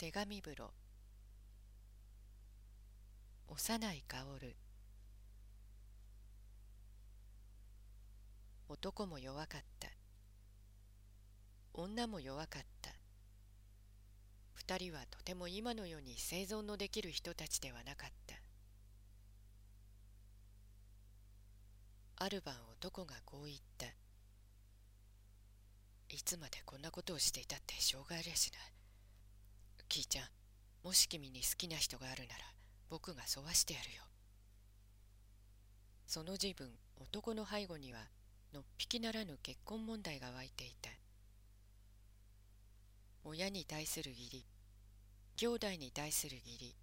手紙風呂。幼い薫男も弱かった。女も弱かった。二人はとても今のように生存のできる人たちではなかった。ある晩男がこう言った。いつまでこんなことをしていたってしょうがありゃしない。キーちゃんもし君に好きな人があるなら僕が沿わしてやるよ。その自分男の背後にはのっぴきならぬ結婚問題が湧いていた。親に対する義理兄弟に対する義理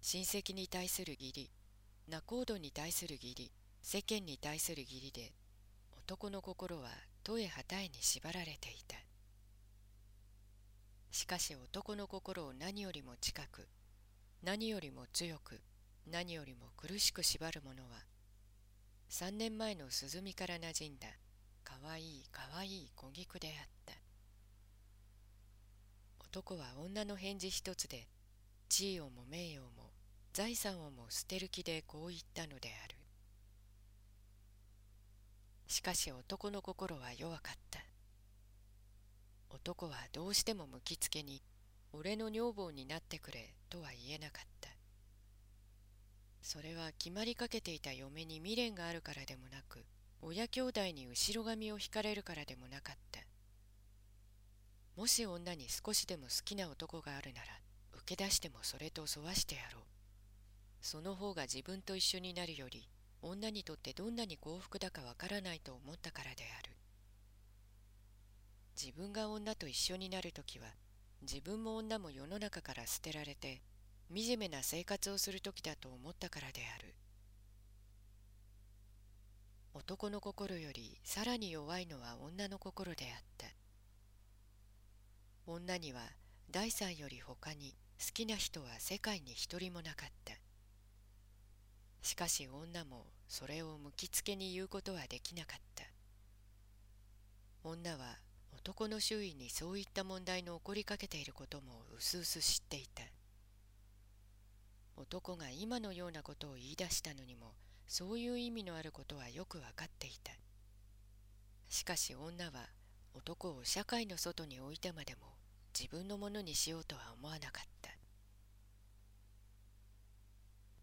親戚に対する義理仲人に対する義理世間に対する義理で男の心は戸へ旗へに縛られていた。しかし男の心を何よりも近く何よりも強く何よりも苦しく縛るものは三年前の涼みからなじんだかわいいかわいい小菊であった。男は女の返事一つで地位をも名誉も財産をも捨てる気でこう言ったのである。しかし男の心は弱かった。男はどうしても向きつけに俺の女房になってくれとは言えなかった。それは決まりかけていた嫁に未練があるからでもなく親兄弟に後ろ髪を引かれるからでもなかった。もし女に少しでも好きな男があるなら受け出してもそれと沿わしてやろう。その方が自分と一緒になるより女にとってどんなに幸福だかわからないと思ったからである。自分が女と一緒になるときは自分も女も世の中から捨てられて惨めな生活をする時だと思ったからである。男の心よりさらに弱いのは女の心であった。女には第三より他に好きな人は世界に一人もなかった。しかし女もそれを向きつけに言うことはできなかった。女は男の周囲にそういった問題の起こりかけていることもうすうす知っていた。男が今のようなことを言い出したのにもそういう意味のあることはよく分かっていた。しかし女は男を社会の外に置いてまでも自分のものにしようとは思わなかった。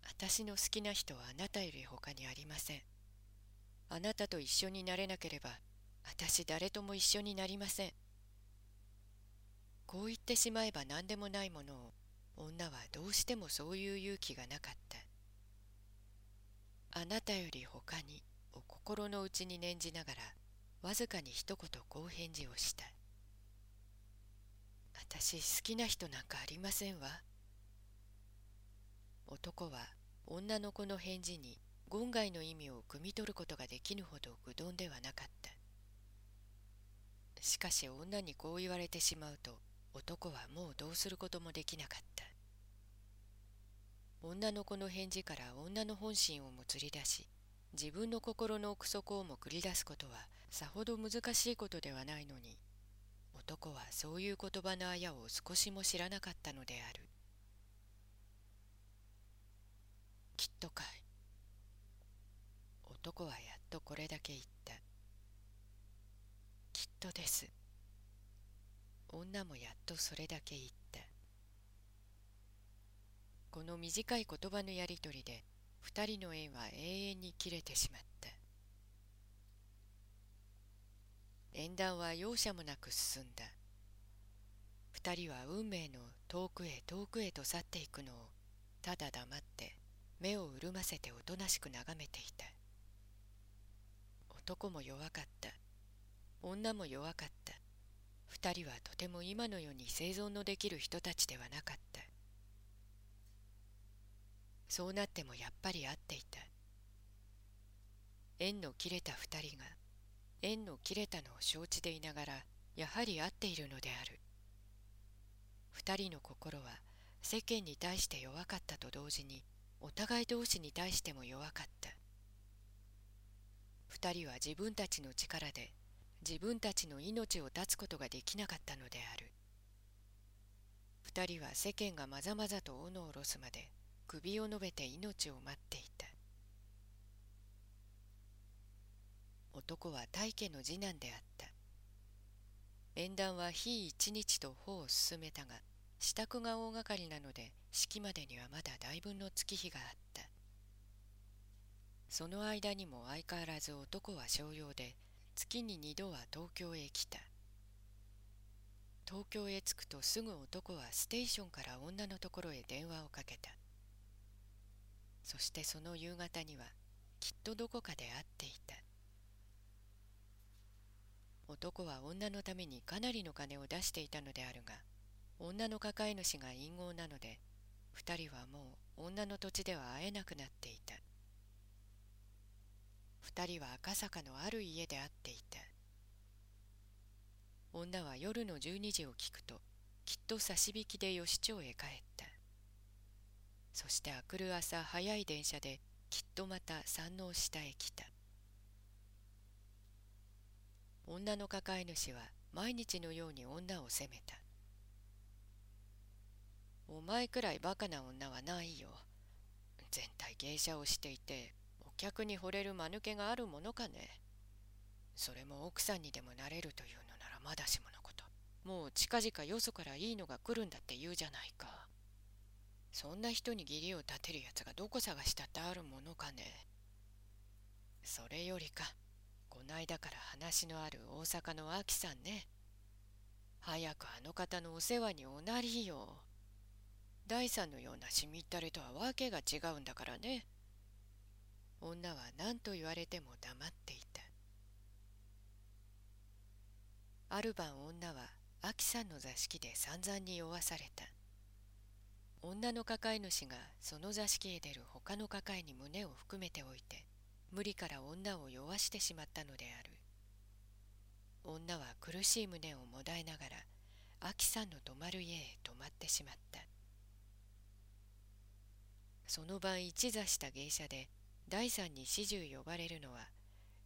私の好きな人はあなたより他にありません。あなたと一緒になれなければ私誰とも一緒になりません。こう言ってしまえば何でもないものを女はどうしてもそういう勇気がなかった。あなたより他にを心の内に念じながらわずかに一言こう返事をした。私好きな人なんかありませんわ。男は女の子の返事に言外の意味を汲み取ることができぬほど愚鈍ではなかった。しかし女にこう言われてしまうと男はもうどうすることもできなかった。女の子の返事から女の本心をもつり出し自分の心の奥底をも繰り出すことはさほど難しいことではないのに男はそういう言葉のあやを少しも知らなかったのである。きっとかい。男はやっとこれだけ言った。です。女もやっとそれだけ言った。この短い言葉のやりとりで二人の縁は永遠に切れてしまった。縁談は容赦もなく進んだ。二人は運命の遠くへ遠くへと去っていくのをただ黙って目を潤ませておとなしく眺めていた。男も弱かった。女も弱かった。二人はとても今の世に生存のできる人たちではなかった。そうなってもやっぱり会っていた。縁の切れた二人が縁の切れたのを承知でいながらやはり会っているのである。二人の心は世間に対して弱かったと同時にお互い同士に対しても弱かった。二人は自分たちの力で自分たちの命を絶つことができなかったのである。二人は世間がまざまざと斧を下ろすまで首を伸べて命を待っていた。男は大家の次男であった。縁談は日一日と歩を進めたが支度が大掛かりなので式までにはまだ大分の月日があった。その間にも相変わらず男は商用で月に二度は東京へ来た。東京へ着くとすぐ男はステーションから女のところへ電話をかけた。そしてその夕方にはきっとどこかで会っていた。男は女のためにかなりの金を出していたのであるが女の抱え主が隠語なので二人はもう女の土地では会えなくなっていた。二人は赤坂のある家で会っていた。女は夜の12時を聞くときっと差し引きで吉町へ帰った。そして明くる朝早い電車できっとまた山王下へ来た。女の抱え主は毎日のように女を責めた。お前くらいバカな女はないよ。全体芸者をしていて客に惚れる間抜けがあるものかね。それも奥さんにでもなれるというのならまだしものこと。もう近々よそからいいのが来るんだって言うじゃないか。そんな人に義理を立てるやつがどこ探したってあるものかね。それよりかこないだから話のある大阪のあきさんね。早くあの方のお世話におなりよ。第三のようなしみったれとはわけが違うんだからね。女は何と言われても黙っていた。ある晩女はあきさんの座敷で散々に酔わされた。女の抱え主がその座敷へ出る他の抱えに胸を含めておいて無理から女を酔わしてしまったのである。女は苦しい胸をもだえながらあきさんの泊まる家へ泊まってしまった。その晩一座した芸者で第三に始終呼ばれるのは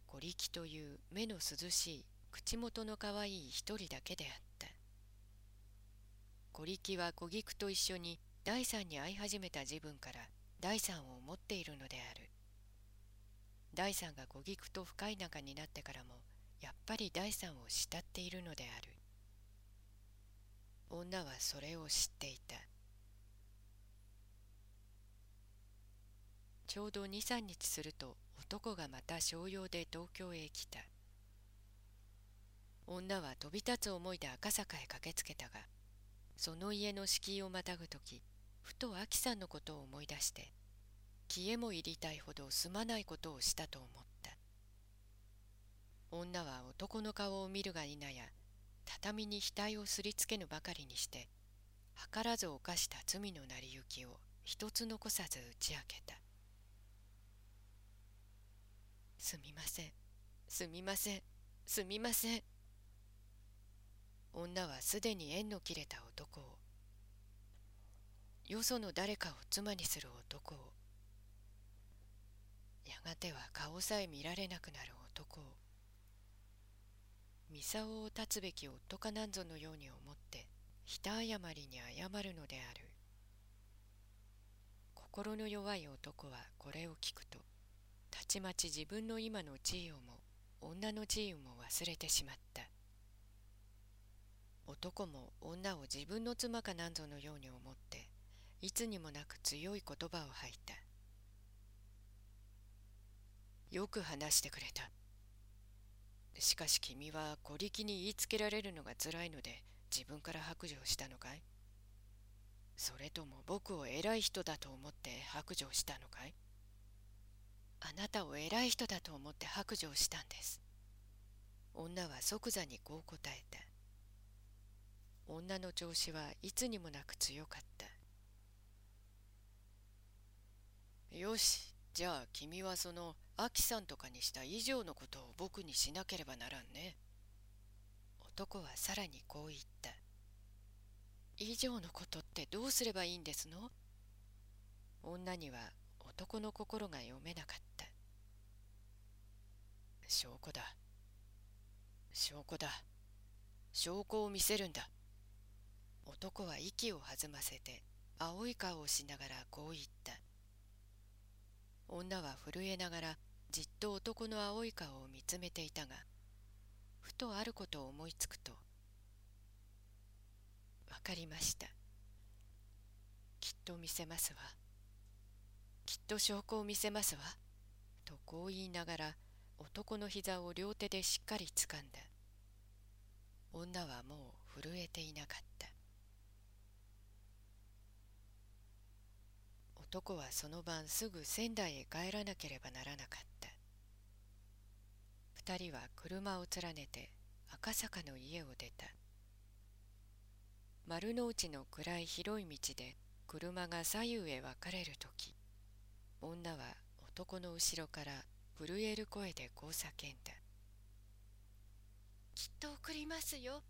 小力という目の涼しい口元のかわいい一人だけであった。小力は小菊と一緒に第三に会い始めた自分から第三を思っているのである。第三が小菊と深い仲になってからもやっぱり第三を慕っているのである。女はそれを知っていた。ちょうど23日すると男がまた商用で東京へ来た。女は飛び立つ思いで赤坂へ駆けつけたがその家の敷居をまたぐ時ふとあきさんのことを思い出して消えも入りたいほどすまないことをしたと思った。女は男の顔を見るが否や畳に額をすりつけぬばかりにして図らず犯した罪の成り行きを一つ残さず打ち明けた。すみません。すみません。すみません。女はすでに縁の切れた男を。よその誰かを妻にする男を。やがては顔さえ見られなくなる男を。操を断つべき夫かなんぞのように思ってひた謝りに謝るのである。心の弱い男はこれを聞くとちまち自分の今の地位をも女の地位も忘れてしまった。男も女を自分の妻かなんぞのように思っていつにもなく強い言葉を吐いた。よく話してくれた。しかし君は小力に言いつけられるのがつらいので自分から白状したのかい？それとも僕を偉い人だと思って白状したのかい？あなたを偉い人だと思って白状したんです。女は即座にこう答えた。女の調子はいつにもなく強かった。よしじゃあ君はそのアキさんとかにした以上のことを僕にしなければならんね。男はさらにこう言った。以上のことってどうすればいいんですの？女には男の心が読めなかった。証拠だ。証拠だ。証拠を見せるんだ。男は息を弾ませて青い顔をしながらこう言った。女は震えながらじっと男の青い顔を見つめていたがふとあることを思いつくと「分かりました。きっと見せますわ。きっと証拠を見せますわ」とこう言いながら男の膝を両手でしっかりつかんだ。女はもう震えていなかった。男はその晩すぐ仙台へ帰らなければならなかった。二人は車を連ねて赤坂の家を出た。丸の内の暗い広い道で車が左右へ分かれる時。女は男の後ろから震える声でこう叫んだ「きっと送りますよ」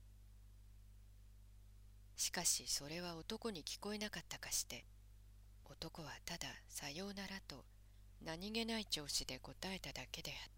しかしそれは男に聞こえなかったかして男はただ「さようなら」と何気ない調子で答えただけであった